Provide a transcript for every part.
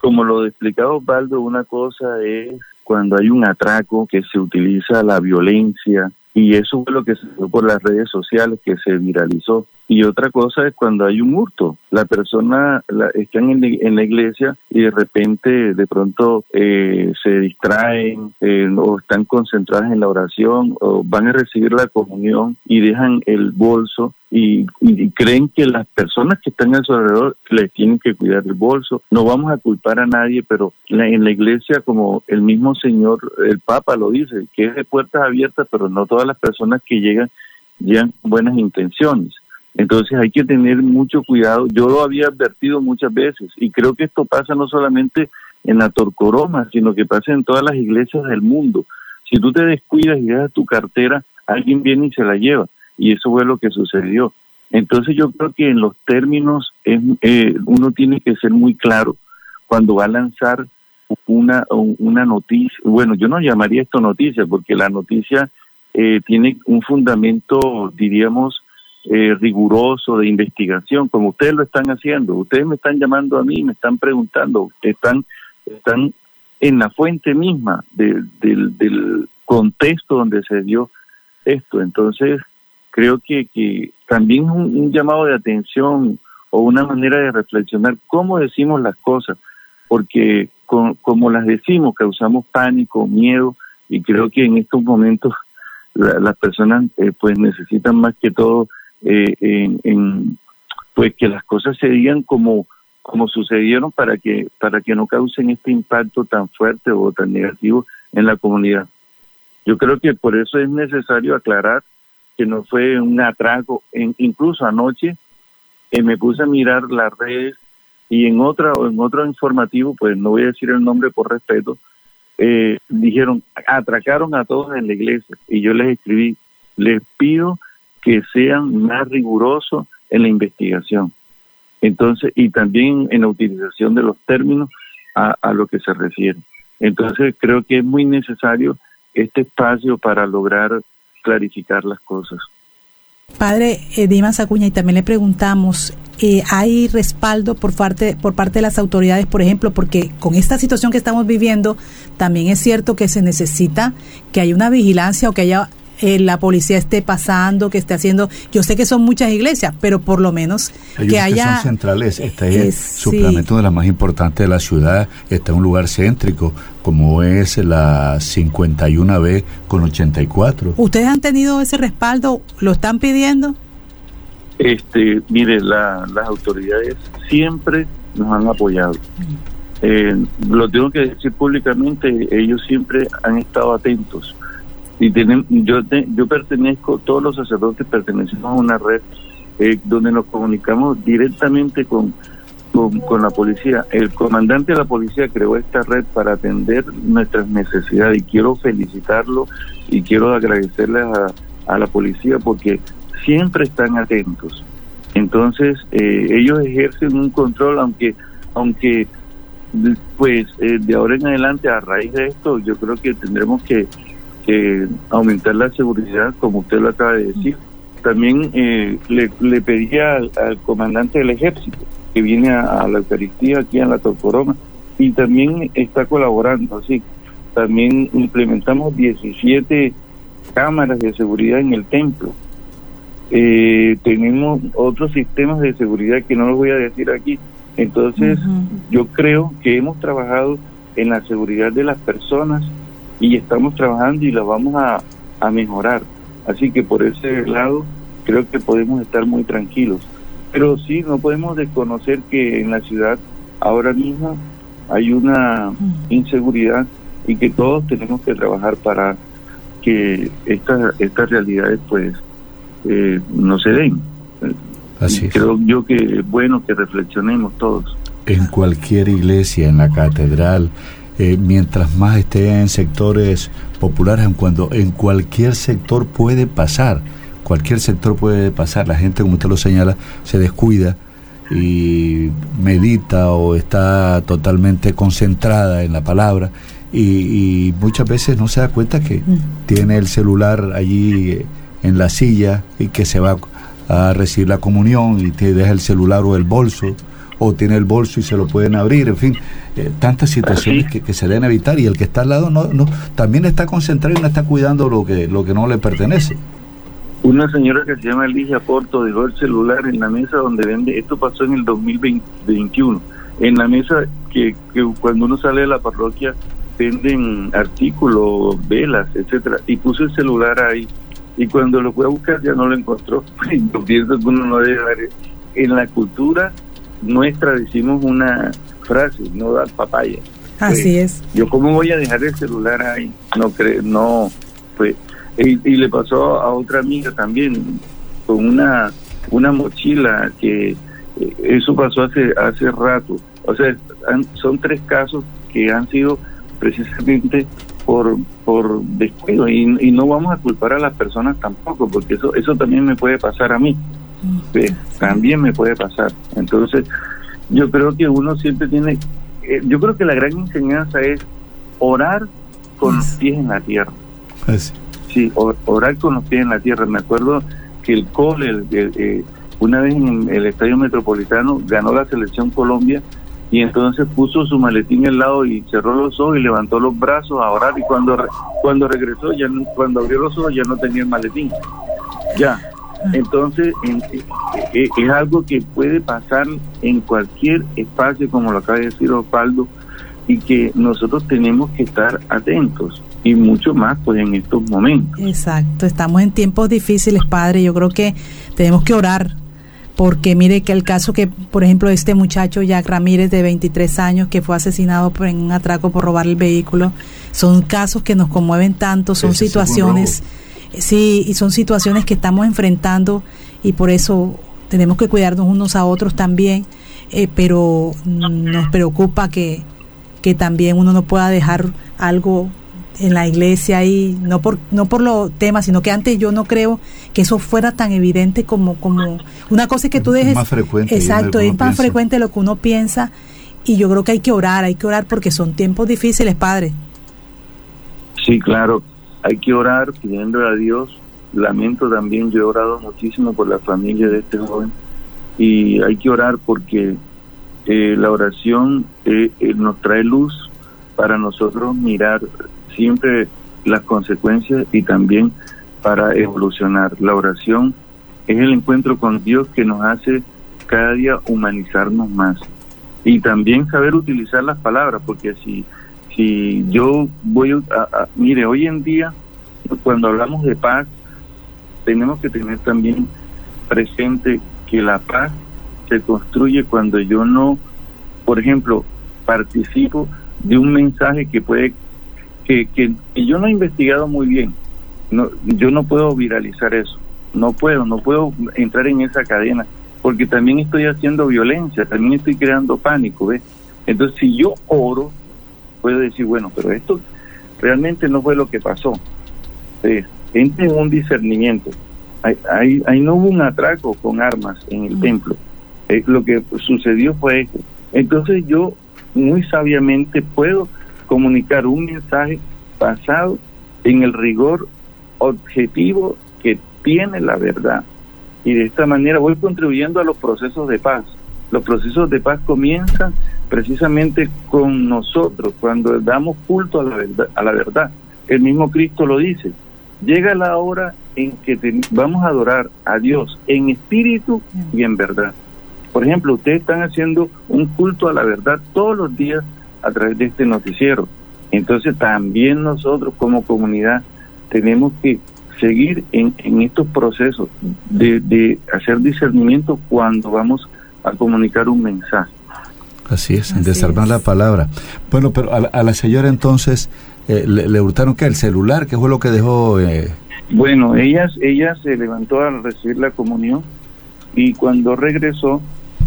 como lo explicaba Osvaldo, una cosa es cuando hay un atraco que se utiliza la violencia y eso fue lo que se dio por las redes sociales que se viralizó. Y otra cosa es cuando hay un hurto. La persona la, están en, la iglesia y de repente, de pronto, eh, se distraen eh, o están concentradas en la oración o van a recibir la comunión y dejan el bolso y, creen que las personas que están alrededor les tienen que cuidar el bolso. No vamos a culpar a nadie, pero la, en la iglesia, como el mismo Señor, el Papa lo dice, que es de puertas abiertas, pero no todas las personas que llegan llegan con buenas intenciones. Entonces hay que tener mucho cuidado. Yo lo había advertido muchas veces y creo que esto pasa no solamente en la Torcoroma, sino que pasa en todas las iglesias del mundo. Si tú te descuidas y dejas tu cartera, alguien viene y se la lleva. Y eso fue lo que sucedió. Entonces yo creo que en los términos eh, uno tiene que ser muy claro cuando va a lanzar una, una noticia. Bueno, yo no llamaría esto noticia porque la noticia eh, tiene un fundamento, diríamos, eh, riguroso de investigación, como ustedes lo están haciendo. Ustedes me están llamando a mí, me están preguntando, están, están en la fuente misma del, del contexto donde se dio esto. Entonces, creo que, que también es un, llamado de atención o una manera de reflexionar cómo decimos las cosas, porque como las decimos causamos pánico, miedo, y creo que en estos momentos las personas eh, pues necesitan más que todo eh, en, pues que las cosas se digan como como sucedieron para que para que no causen este impacto tan fuerte o tan negativo en la comunidad. Yo creo que por eso es necesario aclarar que no fue un atraco. En, incluso anoche eh, me puse a mirar las redes y en otra en otro informativo, pues no voy a decir el nombre por respeto, eh, dijeron atracaron a todos en la iglesia y yo les escribí les pido que sean más rigurosos en la investigación. Entonces, y también en la utilización de los términos a, a lo que se refiere. Entonces, creo que es muy necesario este espacio para lograr clarificar las cosas. Padre eh, Dimas Acuña, y también le preguntamos, eh, ¿hay respaldo por parte, por parte de las autoridades, por ejemplo? Porque con esta situación que estamos viviendo, también es cierto que se necesita que haya una vigilancia o que haya eh, la policía esté pasando, que esté haciendo. Yo sé que son muchas iglesias, pero por lo menos que haya. son centrales. Este es, suplemento de las más importantes de la ciudad. Está en un lugar céntrico, como es la 51B con 84. ¿Ustedes han tenido ese respaldo? ¿Lo están pidiendo? Este, mire, las autoridades siempre nos han apoyado. Eh, lo tengo que decir públicamente, ellos siempre han estado atentos y tenemos, yo, yo pertenezco, todos los sacerdotes pertenecemos a una red eh, donde nos comunicamos directamente con, con, la policía. El comandante de la policía creó esta red para atender nuestras necesidades y quiero felicitarlo y quiero agradecerle a, a la policía porque siempre están atentos. Entonces, eh, ellos ejercen un control, aunque, aunque pues eh, de ahora en adelante, a raíz de esto, yo creo que tendremos que eh, aumentar la seguridad, como usted lo acaba de decir. También eh, le, le pedía al, comandante del ejército que viene a, la Eucaristía aquí en la Torcoroma y también está colaborando. Así, también implementamos 17 cámaras de seguridad en el templo. Eh, tenemos otros sistemas de seguridad que no los voy a decir aquí. Entonces, yo creo que hemos trabajado en la seguridad de las personas y estamos trabajando y lo vamos a, mejorar. Así que por ese lado creo que podemos estar muy tranquilos. Pero sí, no podemos desconocer que en la ciudad ahora mismo hay una inseguridad y que todos tenemos que trabajar para que estas estas realidades pues eh, no se den. Así Creo yo que es bueno que reflexionemos todos. En cualquier iglesia, en la catedral, eh, mientras más esté en sectores populares, en cuando en cualquier sector puede pasar, cualquier sector puede pasar, la gente como usted lo señala se descuida y medita o está totalmente concentrada en la palabra y, muchas veces no se da cuenta que mm. tiene el celular allí en la silla y que se va a recibir la comunión y te deja el celular o el bolso o tiene el bolso y se lo pueden abrir, en fin, eh, tantas situaciones que, que, se deben evitar y el que está al lado no, no también está concentrado y no está cuidando lo que, lo que no le pertenece. Una señora que se llama Ligia Porto dejó el celular en la mesa donde vende, esto pasó en el 2021, en la mesa que, que cuando uno sale de la parroquia venden artículos, velas, etcétera, y puso el celular ahí. Y cuando lo fue a buscar ya no lo encontró. Yo pienso que uno no debe En la cultura nuestra decimos una frase, no dar papaya. Así pues, es. Yo cómo voy a dejar el celular ahí, no creo, no, pues, y, le pasó a otra amiga también con una una mochila que eh, eso pasó hace hace rato. O sea, son tres casos que han sido precisamente por, por descuido y, no vamos a culpar a las personas tampoco, porque eso, eso también me puede pasar a mí, también me puede pasar. Entonces, yo creo que uno siempre tiene, eh, yo creo que la gran enseñanza es orar con los pies en la tierra. Sí, orar con los pies en la tierra. Me acuerdo que el Cole, eh, una vez en el Estadio Metropolitano, ganó la selección Colombia y entonces puso su maletín al lado y cerró los ojos y levantó los brazos a orar y cuando cuando regresó ya cuando abrió los ojos ya no tenía el maletín ya. Entonces eh, eh, es algo que puede pasar en cualquier espacio como lo acaba de decir Osvaldo y que nosotros tenemos que estar atentos y mucho más pues en estos momentos. Exacto estamos en tiempos difíciles padre. Yo creo que tenemos que orar porque mire que el caso que, por ejemplo, este muchacho Jack Ramírez de 23 años que fue asesinado en un atraco por robar el vehículo, son casos que nos conmueven tanto, son situaciones, sí, y son situaciones que estamos enfrentando y por eso tenemos que cuidarnos unos a otros también, eh, pero nos preocupa que, que también uno no pueda dejar algo en la iglesia y no por no por los temas sino que antes yo no creo que eso fuera tan evidente como como una cosa es que tú dejes más frecuente exacto es más frecuente lo que uno piensa y yo creo que hay que orar hay que orar porque son tiempos difíciles padre. Sí claro hay que orar pidiendo a Dios lamento también yo he orado muchísimo por la familia de este joven y hay que orar porque eh, la oración eh, eh, nos trae luz para nosotros mirar siempre las consecuencias y también para evolucionar. La oración es el encuentro con Dios que nos hace cada día humanizarnos más y también saber utilizar las palabras, porque si, si yo voy a, mire, hoy en día, cuando hablamos de paz, tenemos que tener también presente que la paz se construye cuando yo no, por ejemplo, participo de un mensaje que puede que, yo no he investigado muy bien. No, yo no puedo viralizar eso. No puedo, no puedo entrar en esa cadena, porque también estoy haciendo violencia, también estoy creando pánico, ¿ves? Entonces, si yo oro, puedo decir, bueno, pero esto realmente no fue lo que pasó. Entonces, entre en un discernimiento. Ahí, ahí, no hubo un atraco con armas en el templo. Eh, lo que sucedió fue eso. Entonces yo muy sabiamente puedo comunicar un mensaje basado en el rigor objetivo que tiene la verdad. Y de esta manera voy contribuyendo a los procesos de paz. Los procesos de paz comienzan precisamente con nosotros, cuando damos culto a la verdad. A la verdad. El mismo Cristo lo dice. Llega la hora en que vamos a adorar a Dios en espíritu y en verdad. Por ejemplo, ustedes están haciendo un culto a la verdad todos los días a través de este noticiero. Entonces también nosotros como comunidad tenemos que seguir en, estos procesos de, hacer discernimiento cuando vamos a comunicar un mensaje. Así es, en desarmar la palabra. Bueno, pero a la, señora entonces eh, le, hurtaron que el celular, ¿qué fue lo que dejó? Eh? Bueno, ella, ella se levantó a recibir la comunión y cuando regresó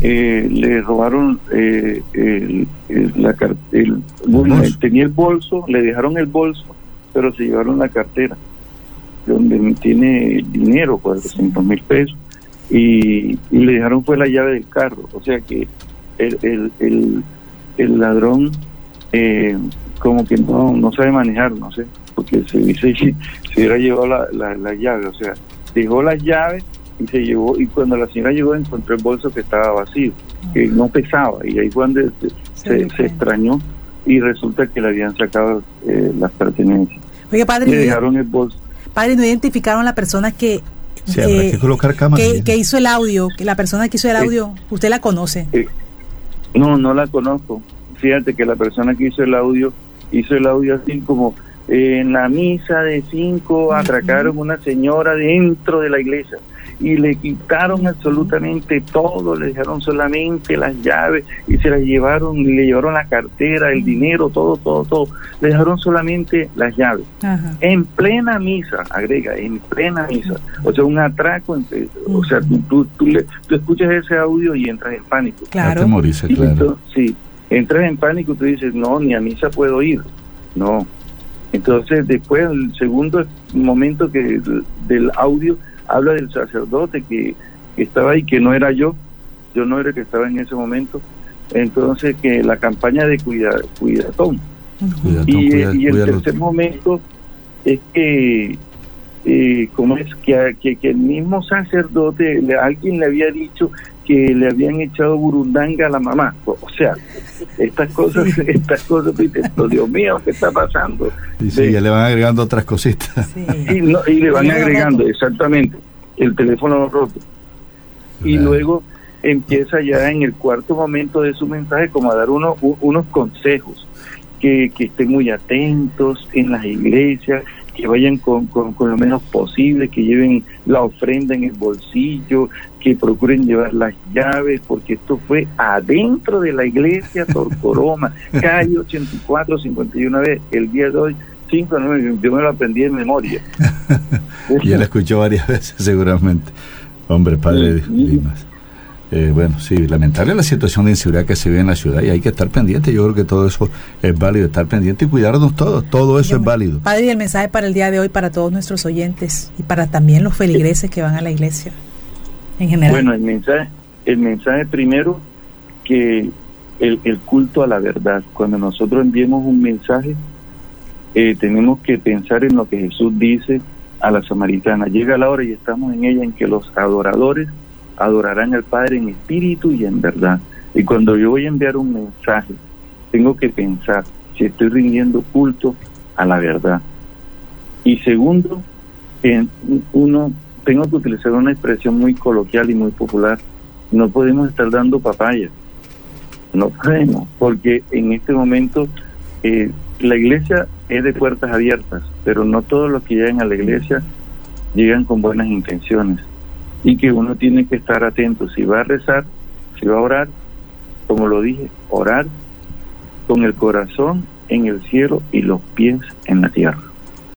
eh, le robaron eh, el, la el, bueno, tenía el bolso, le dejaron el bolso, pero se llevaron la cartera, donde tiene dinero, 400 mil pesos, y, le dejaron fue la llave del carro, o sea que el, el, el, el ladrón eh, como que no, no sabe manejar, no sé, porque se dice si se hubiera llevado la, la, la llave, o sea, dejó la llave y se llevó, y cuando la señora llegó encontró el bolso que estaba vacío. que no pesaba y ahí fue donde se, se, extrañó y resulta que le habían sacado eh, las pertenencias. Oye, padre, le dejaron el bolso. Padre, ¿no identificaron la persona que Sí, eh, que colocar cámaras. Que, que, hizo el audio, que la persona que hizo el audio, ¿usted la conoce? Eh, no, no la conozco. Fíjate que la persona que hizo el audio, hizo el audio así como en la misa de cinco atracaron una señora dentro de la iglesia y le quitaron absolutamente todo, le dejaron solamente las llaves y se las llevaron, le llevaron la cartera, el dinero, todo, todo, todo. Le dejaron solamente las llaves. En plena misa, agrega, en plena misa. O sea, un atraco, o sea, tú, tú, le, tú, escuchas ese audio y entras en pánico. Claro. claro. sí, entras en pánico y tú dices, no, ni a misa puedo ir. No, entonces, después, el segundo momento que del audio habla del sacerdote que, estaba ahí, que no era yo, yo no era el que estaba en ese momento. Entonces, que la campaña de cuida, cuidatón. y, y, el tercer momento es que, eh, como es que, que, que, el mismo sacerdote, le, alguien le había dicho que le habían echado burundanga a la mamá. O sea, estas cosas, estas cosas, Dios mío, ¿qué está pasando? Y sí, ya le van agregando otras cositas. Y, le van agregando, exactamente, el teléfono roto. Y luego empieza ya en el cuarto momento de su mensaje como a dar unos unos consejos, que, que estén muy atentos en las iglesias, que vayan con, con, lo menos posible, que lleven la ofrenda en el bolsillo, que procuren llevar las llaves, porque esto fue adentro de la iglesia Torcoroma, calle 84, 51 vez, el día de hoy, 5 9, yo me lo aprendí en memoria. y él escuchó varias veces seguramente. Hombre, padre de Dimas. Eh, bueno, sí, lamentable la situación de inseguridad que se ve en la ciudad y hay que estar pendiente. Yo creo que todo eso es válido, estar pendiente y cuidarnos todos. Todo eso es válido. Padre, y el mensaje para el día de hoy para todos nuestros oyentes y para también los feligreses que van a la iglesia en general. Bueno, el mensaje, el mensaje primero que el, el culto a la verdad. Cuando nosotros enviemos un mensaje, eh, tenemos que pensar en lo que Jesús dice a la samaritana. Llega la hora y estamos en ella en que los adoradores adorarán al Padre en espíritu y en verdad. Y cuando yo voy a enviar un mensaje, tengo que pensar si estoy rindiendo culto a la verdad. Y segundo, uno, tengo que utilizar una expresión muy coloquial y muy popular. No podemos estar dando papaya. No podemos, porque en este momento eh, la iglesia es de puertas abiertas, pero no todos los que llegan a la iglesia llegan con buenas intenciones y que uno tiene que estar atento si va a rezar, si va a orar, como lo dije, orar con el corazón en el cielo y los pies en la tierra.